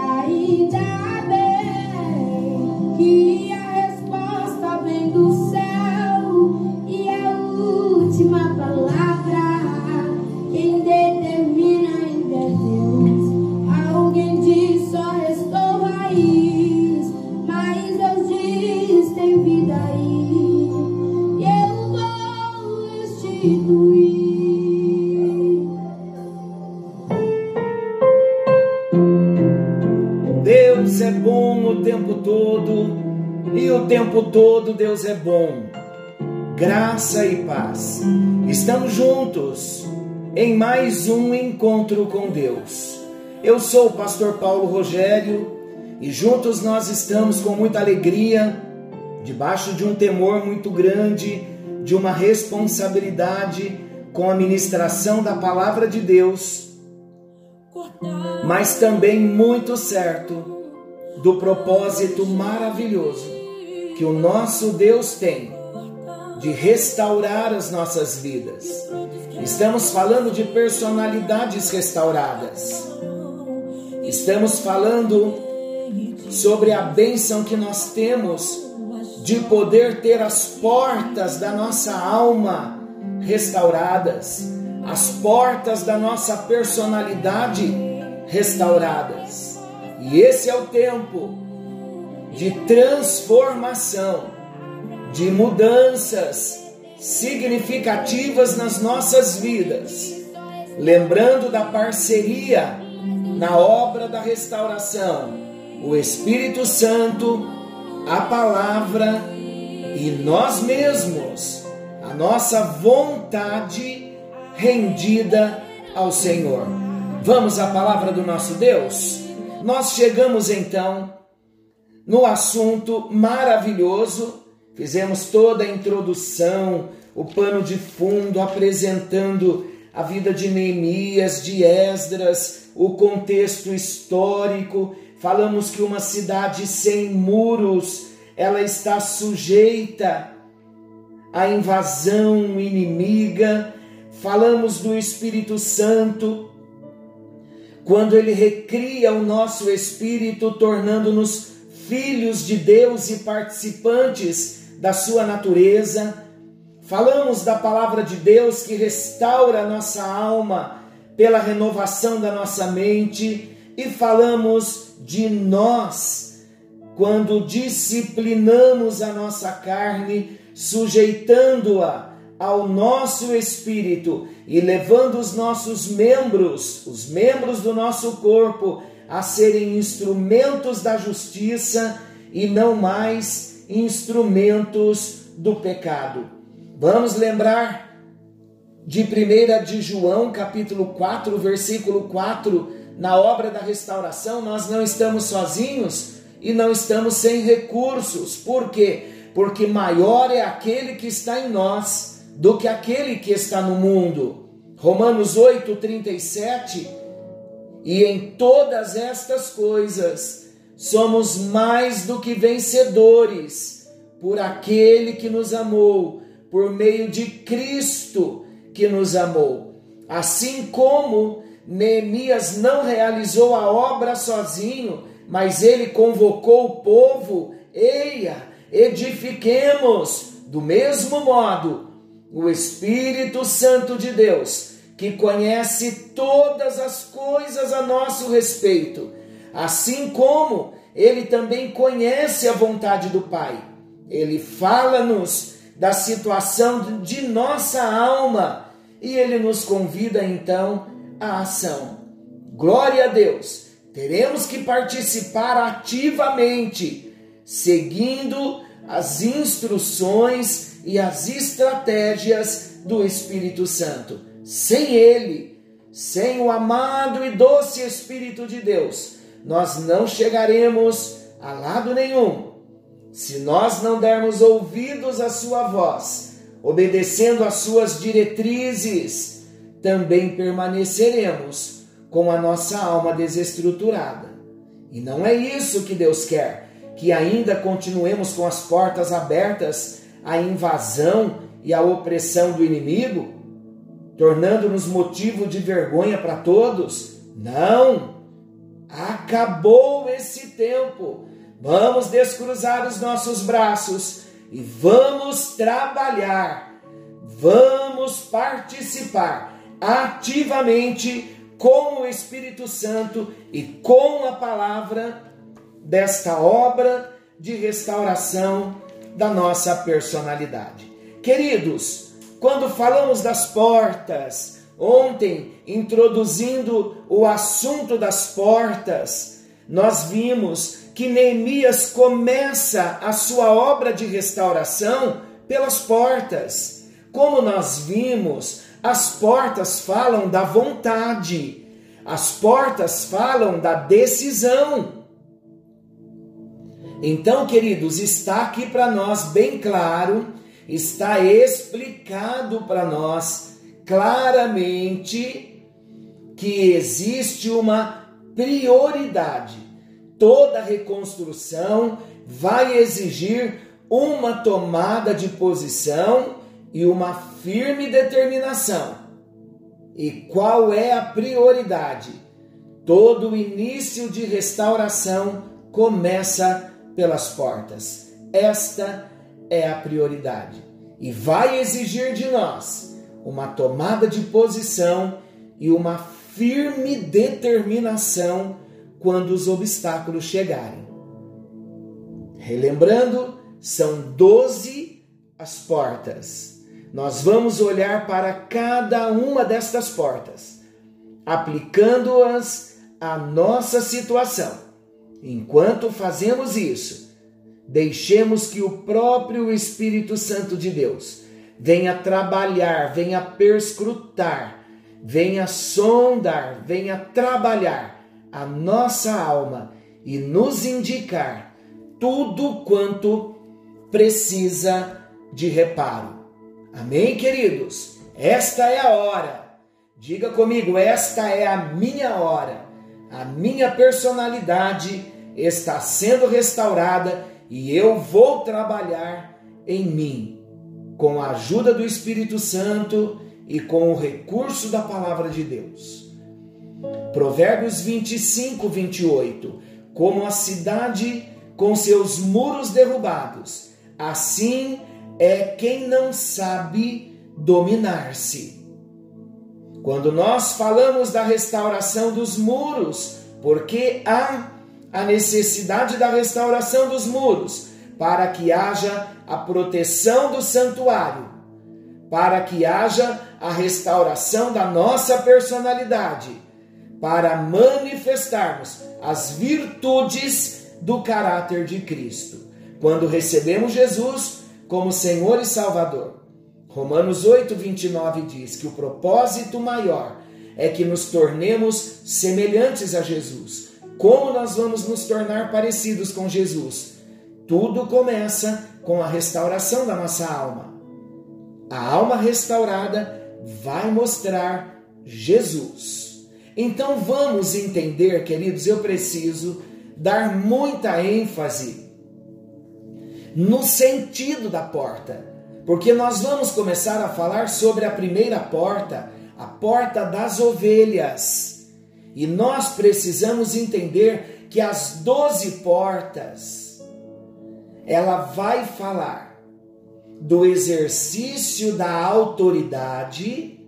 I die. Tempo todo Deus é bom. Graça e paz. Estamos juntos em mais um encontro com Deus. Eu sou o pastor Paulo Rogério e juntos nós estamos com muita alegria, debaixo de um temor muito grande, de uma responsabilidade com a ministração da palavra de Deus, mas também muito certo do propósito maravilhoso que o nosso Deus tem de restaurar as nossas vidas. Estamos falando de personalidades restauradas. Estamos falando sobre a bênção que nós temos de poder ter as portas da nossa alma restauradas, as portas da nossa personalidade restauradas. E esse é o tempo de transformação, de mudanças significativas nas nossas vidas, lembrando da parceria na obra da restauração, o Espírito Santo, a palavra e nós mesmos, a nossa vontade rendida ao Senhor. Vamos à palavra do nosso Deus? Nós chegamos então no assunto maravilhoso. Fizemos toda a introdução, o pano de fundo, apresentando a vida de Neemias, de Esdras, o contexto histórico. Falamos que uma cidade sem muros, ela está sujeita à invasão inimiga. Falamos do Espírito Santo, quando ele recria o nosso espírito, tornando-nos filhos de Deus e participantes da sua natureza. Falamos da palavra de Deus que restaura a nossa alma pela renovação da nossa mente e falamos de nós quando disciplinamos a nossa carne, sujeitando-a ao nosso espírito e levando os nossos membros, os membros do nosso corpo, a serem instrumentos da justiça e não mais instrumentos do pecado. Vamos lembrar de 1 de João, capítulo 4, versículo 4, na obra da restauração, nós não estamos sozinhos e não estamos sem recursos. Por quê? Porque maior é aquele que está em nós do que aquele que está no mundo. Romanos 8, 37 e em todas estas coisas somos mais do que vencedores por aquele que nos amou, por meio de Cristo que nos amou. Assim como Neemias não realizou a obra sozinho, mas ele convocou o povo, eia, edifiquemos do mesmo modo o Espírito Santo de Deus que conhece todas as coisas a nosso respeito, assim como ele também conhece a vontade do Pai. Ele fala-nos da situação de nossa alma e ele nos convida então à ação. Glória a Deus! Teremos que participar ativamente, seguindo as instruções e as estratégias do Espírito Santo. Sem Ele, sem o amado e doce Espírito de Deus, nós não chegaremos a lado nenhum. Se nós não dermos ouvidos à Sua voz, obedecendo às Suas diretrizes, também permaneceremos com a nossa alma desestruturada. E não é isso que Deus quer, que ainda continuemos com as portas abertas à invasão e à opressão do inimigo tornando-nos motivo de vergonha para todos. Não! Acabou esse tempo. Vamos descruzar os nossos braços e vamos trabalhar. Vamos participar ativamente com o Espírito Santo e com a palavra desta obra de restauração da nossa personalidade. Queridos, quando falamos das portas, ontem introduzindo o assunto das portas, nós vimos que Neemias começa a sua obra de restauração pelas portas. Como nós vimos, as portas falam da vontade, as portas falam da decisão. Então, queridos, está aqui para nós bem claro, está explicado para nós claramente que existe uma prioridade. Toda reconstrução vai exigir uma tomada de posição e uma firme determinação. E qual é a prioridade? Todo início de restauração começa pelas portas. Esta é a prioridade e vai exigir de nós uma tomada de posição e uma firme determinação quando os obstáculos chegarem. Relembrando, são doze as portas nós vamos olhar para cada uma destas portas, aplicando-as à nossa situação. Enquanto fazemos isso, deixemos que o próprio Espírito Santo de Deus venha trabalhar, venha perscrutar, venha sondar, venha trabalhar a nossa alma e nos indicar tudo quanto precisa de reparo. Amém, queridos? Esta é a hora. Diga comigo, esta é a minha hora. A minha personalidade está sendo restaurada e eu vou trabalhar em mim com a ajuda do Espírito Santo e com o recurso da palavra de Deus. Provérbios 25, 28. Como a cidade com seus muros derrubados, assim é quem não sabe dominar-se. Quando nós falamos da restauração dos muros, porque há a necessidade da restauração dos muros, para que haja a proteção do santuário, para que haja a restauração da nossa personalidade, para manifestarmos as virtudes do caráter de Cristo. Quando recebemos Jesus, como Senhor e Salvador. Romanos 8, 29 diz que o propósito maior é que nos tornemos semelhantes a Jesus. Como nós vamos nos tornar parecidos com Jesus? Tudo começa com a restauração da nossa alma. A alma restaurada vai mostrar Jesus. Então vamos entender, queridos, eu preciso dar muita ênfase no sentido da porta, porque nós vamos começar a falar sobre a primeira porta, a porta das ovelhas. E nós precisamos entender que as doze portas, ela vai falar do exercício da autoridade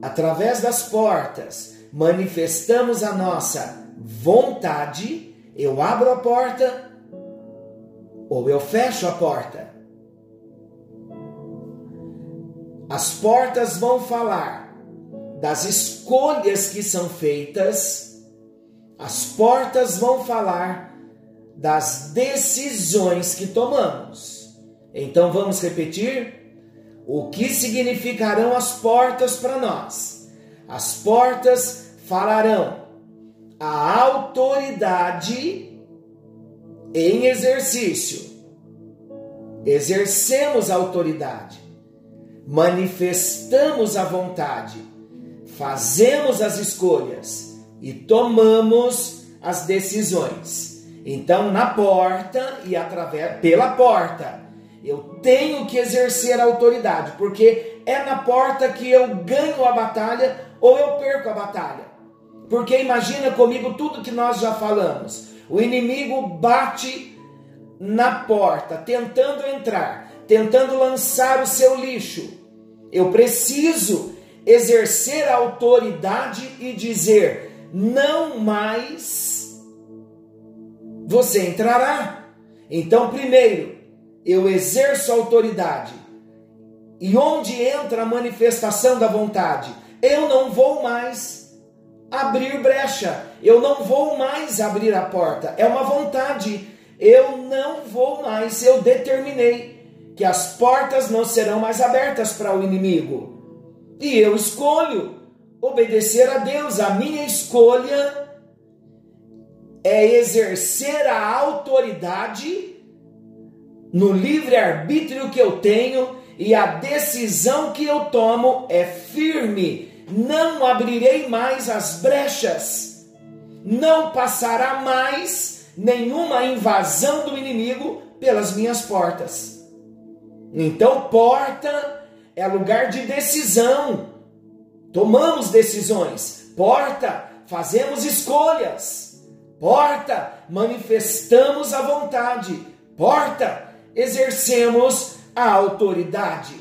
através das portas. Manifestamos a nossa vontade. Eu abro a porta, ou eu fecho a porta. As portas vão falar das escolhas que são feitas, as portas vão falar das decisões que tomamos. Então vamos repetir? O que significarão as portas para nós? As portas falarão a autoridade em exercício, exercemos a autoridade, manifestamos a vontade, fazemos as escolhas e tomamos as decisões. Então, na porta e através pela porta, eu tenho que exercer a autoridade, porque é na porta que eu ganho a batalha ou eu perco a batalha. Porque imagina comigo tudo que nós já falamos. O inimigo bate na porta, tentando entrar, tentando lançar o seu lixo. Eu preciso exercer a autoridade e dizer: não mais você entrará. Então, primeiro, eu exerço a autoridade. E onde entra a manifestação da vontade? Eu não vou mais abrir brecha, eu não vou mais abrir a porta. É uma vontade. Eu não vou mais, eu determinei que as portas não serão mais abertas para o inimigo. E eu escolho obedecer a Deus. A minha escolha é exercer a autoridade no livre-arbítrio que eu tenho e a decisão que eu tomo é firme. Não abrirei mais as brechas, não passará mais nenhuma invasão do inimigo pelas minhas portas. Então, porta é lugar de decisão. Tomamos decisões. Porta, fazemos escolhas. Porta, manifestamos a vontade. Porta, exercemos a autoridade.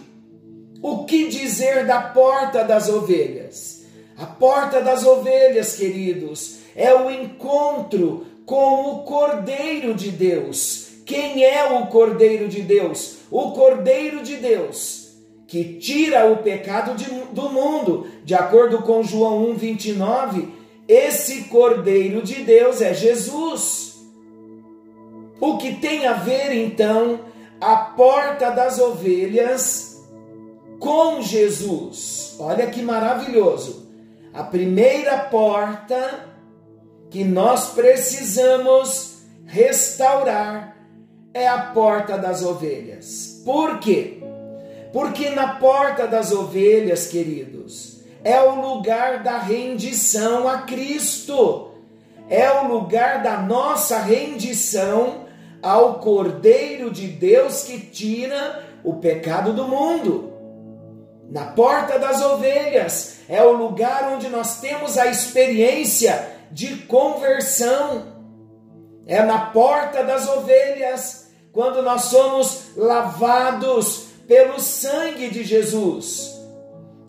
O que dizer da porta das ovelhas? A porta das ovelhas, queridos, é o encontro com o Cordeiro de Deus. Quem é o Cordeiro de Deus? O Cordeiro de Deus que tira o pecado de, do mundo. De acordo com João 1,29, esse Cordeiro de Deus é Jesus. O que tem a ver então a porta das ovelhas com Jesus? Olha que maravilhoso. A primeira porta que nós precisamos restaurar é a porta das ovelhas. Por quê? Porque na porta das ovelhas, queridos, é o lugar da rendição a Cristo, é o lugar da nossa rendição ao Cordeiro de Deus que tira o pecado do mundo. Na porta das ovelhas é o lugar onde nós temos a experiência de conversão. É na porta das ovelhas quando nós somos lavados pelo sangue de Jesus.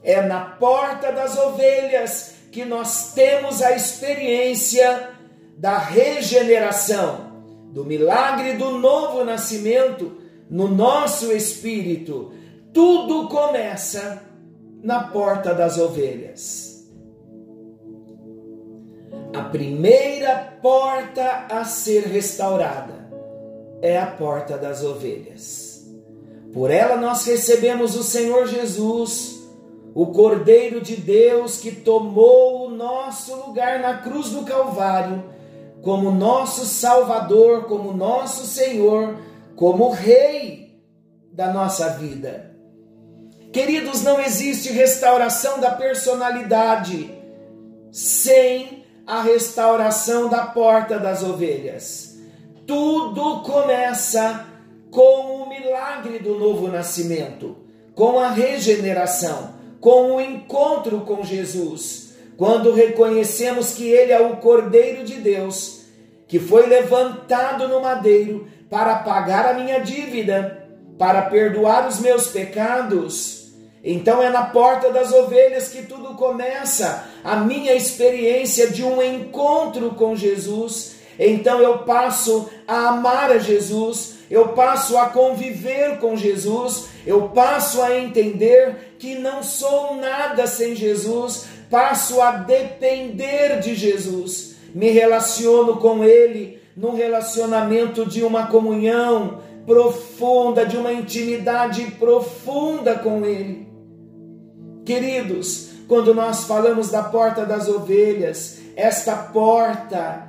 É na porta das ovelhas que nós temos a experiência da regeneração, do milagre do novo nascimento no nosso espírito. Tudo começa na porta das ovelhas. A primeira porta a ser restaurada é a porta das ovelhas. Por ela nós recebemos o Senhor Jesus, o Cordeiro de Deus que tomou o nosso lugar na cruz do Calvário, como nosso Salvador, como nosso Senhor, como Rei da nossa vida. Queridos, não existe restauração da personalidade sem a restauração da porta das ovelhas. Tudo começa com milagre do novo nascimento, com a regeneração, com o encontro com Jesus, quando reconhecemos que Ele é o Cordeiro de Deus, que foi levantado no madeiro para pagar a minha dívida, para perdoar os meus pecados. Então é na porta das ovelhas que tudo começa, a minha experiência de um encontro com Jesus. Então eu passo a amar a Jesus, eu passo a conviver com Jesus, eu passo a entender que não sou nada sem Jesus, passo a depender de Jesus, me relaciono com Ele num relacionamento de uma comunhão profunda, de uma intimidade profunda com Ele. Queridos, quando nós falamos da porta das ovelhas, esta porta,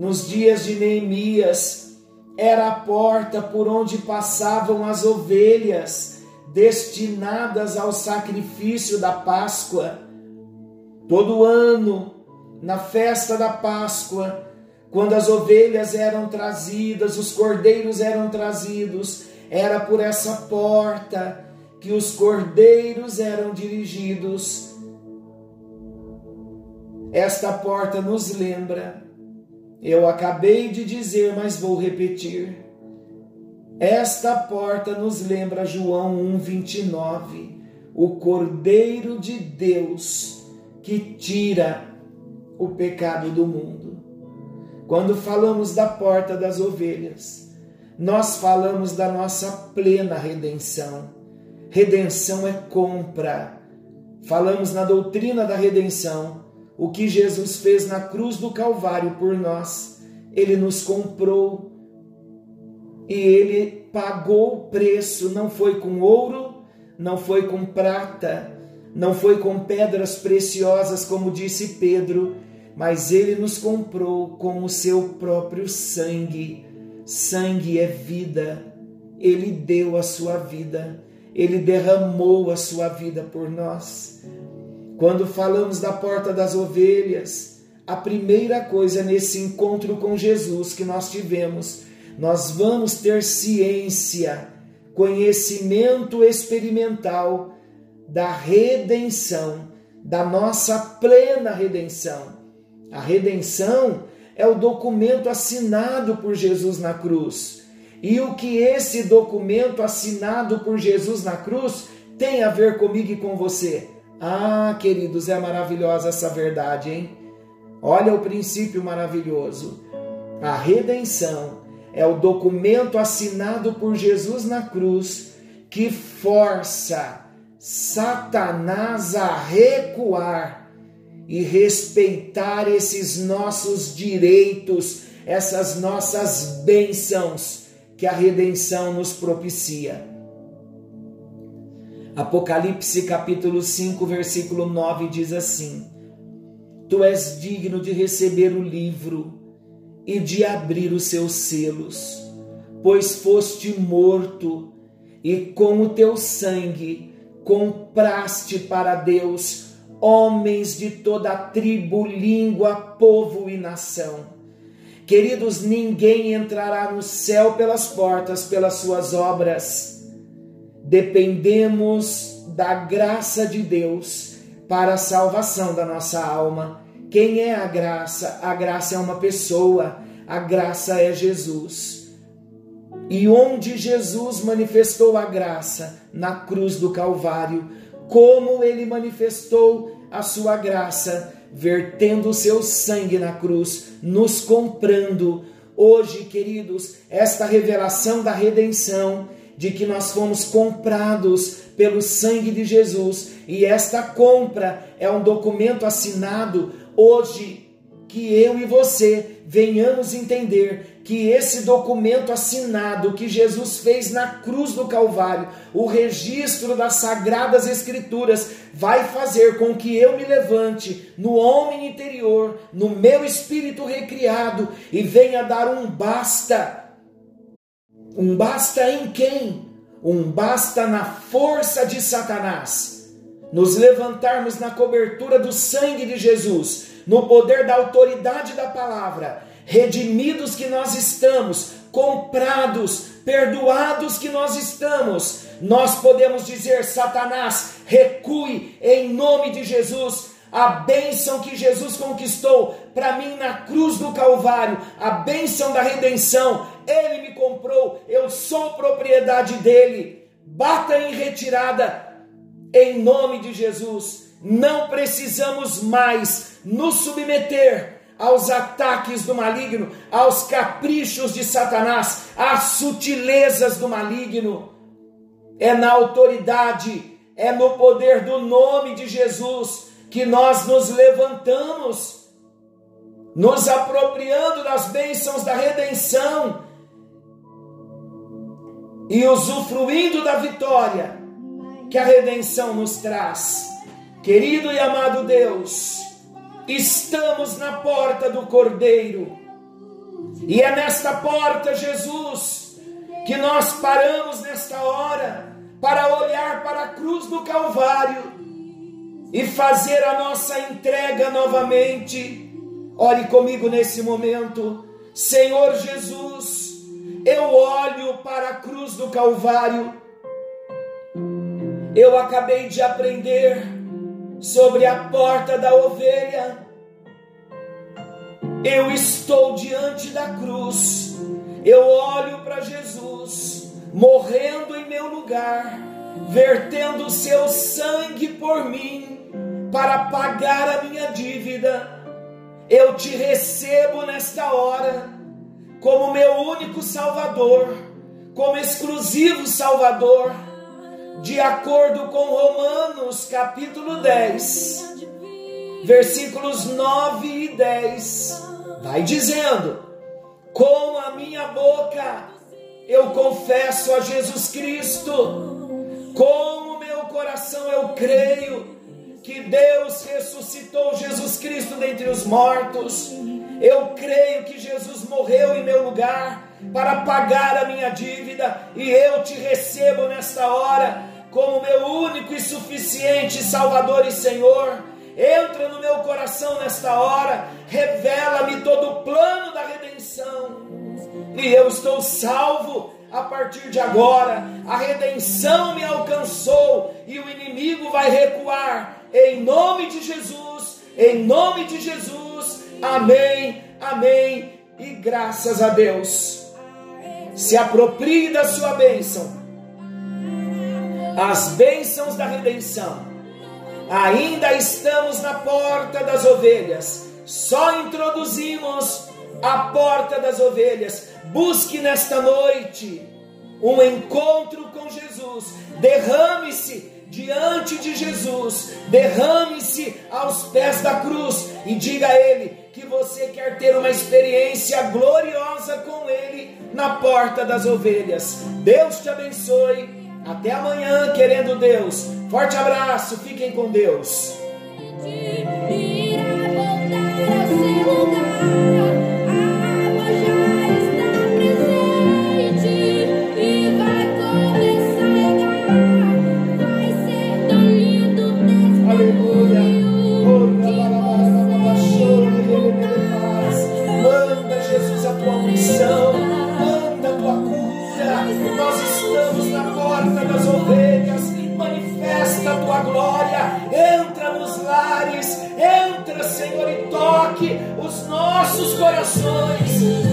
nos dias de Neemias, era a porta por onde passavam as ovelhas destinadas ao sacrifício da Páscoa. Todo ano, na festa da Páscoa, quando as ovelhas eram trazidas, os cordeiros eram trazidos, era por essa porta que os cordeiros eram dirigidos. esta porta nos lembra. Eu acabei de dizer, mas vou repetir. Esta porta nos lembra João 1:29, o Cordeiro de Deus que tira o pecado do mundo. Quando falamos da porta das ovelhas, nós falamos da nossa plena redenção. Redenção é compra. Falamos na doutrina da redenção, o que Jesus fez na cruz do Calvário por nós. Ele nos comprou e ele pagou o preço, não foi com ouro, não foi com prata, não foi com pedras preciosas, como disse Pedro, mas ele nos comprou com o seu próprio sangue. Sangue é vida. Ele deu a sua vida. Ele derramou a sua vida por nós. Quando falamos da porta das ovelhas, a primeira coisa nesse encontro com Jesus que nós tivemos, nós vamos ter ciência, conhecimento experimental da redenção, da nossa plena redenção. A redenção é o documento assinado por Jesus na cruz. E o que esse documento assinado por Jesus na cruz tem a ver comigo e com você? Ah, queridos, é maravilhosa essa verdade, hein? Olha o princípio maravilhoso. A redenção é o documento assinado por Jesus na cruz que força Satanás a recuar e respeitar esses nossos direitos, essas nossas bênçãos que a redenção nos propicia. Apocalipse capítulo 5, versículo 9 diz assim: Tu és digno de receber o livro e de abrir os seus selos, pois foste morto e com o teu sangue compraste para Deus homens de toda tribo, língua, povo e nação. Queridos, ninguém entrará no céu pelas portas, pelas suas obras. Dependemos da graça de Deus para a salvação da nossa alma. Quem é a graça? A graça é uma pessoa, a graça é Jesus. E onde Jesus manifestou a graça? Na cruz do Calvário como ele manifestou a sua graça, vertendo o seu sangue na cruz, nos comprando. Hoje, queridos, esta revelação da redenção, de que nós fomos comprados pelo sangue de Jesus, e esta compra é um documento assinado hoje que eu e você venhamos entender que esse documento assinado que Jesus fez na cruz do Calvário, o registro das sagradas Escrituras, vai fazer com que eu me levante no homem interior, no meu espírito recriado e venha dar um basta. Um basta em quem? Um basta na força de Satanás. Nos levantarmos na cobertura do sangue de Jesus no poder da autoridade da palavra, redimidos que nós estamos, comprados, perdoados que nós estamos, nós podemos dizer: Satanás, recue em nome de Jesus. A bênção que Jesus conquistou para mim na cruz do Calvário, a bênção da redenção, Ele me comprou, eu sou propriedade dele. Bata em retirada, em nome de Jesus. Não precisamos mais nos submeter aos ataques do maligno, aos caprichos de Satanás, às sutilezas do maligno. É na autoridade, é no poder do nome de Jesus que nós nos levantamos, nos apropriando das bênçãos da redenção e usufruindo da vitória que a redenção nos traz. Querido e amado Deus, Estamos na porta do Cordeiro. E é nesta porta, Jesus, que nós paramos nesta hora para olhar para a cruz do Calvário e fazer a nossa entrega novamente. Ore comigo nesse momento, Senhor Jesus, eu olho para a cruz do Calvário. Eu acabei de aprender sobre a porta da ovelha, eu estou diante da cruz, eu olho para Jesus, morrendo em meu lugar, vertendo o seu sangue por mim, para pagar a minha dívida. Eu te recebo nesta hora, como meu único Salvador, como exclusivo Salvador, de acordo com Romanos capítulo 10, versículos 9 e 10 vai dizendo: Com a minha boca eu confesso a Jesus Cristo, com o meu coração eu creio que Deus ressuscitou Jesus Cristo dentre os mortos. Eu creio que Jesus morreu em meu lugar para pagar a minha dívida e eu te recebo nesta hora como meu único e suficiente Salvador e Senhor. Entra no meu coração nesta hora, revela-me todo o plano da redenção, e eu estou salvo a partir de agora. A redenção me alcançou e o inimigo vai recuar, em nome de Jesus, em nome de Jesus. Amém, amém e graças a Deus. Se aproprie da sua bênção, as bênçãos da redenção Ainda estamos na porta das ovelhas. Só introduzimos a porta das ovelhas. Busque nesta noite um encontro com Jesus. Derrame-se diante de Jesus. Derrame-se aos pés da cruz e diga a Ele que você quer ter uma experiência gloriosa com Ele na porta das ovelhas. Deus te abençoe. Até amanhã, querendo Deus. Forte abraço, fiquem com Deus. Corações. Nossa alma recebe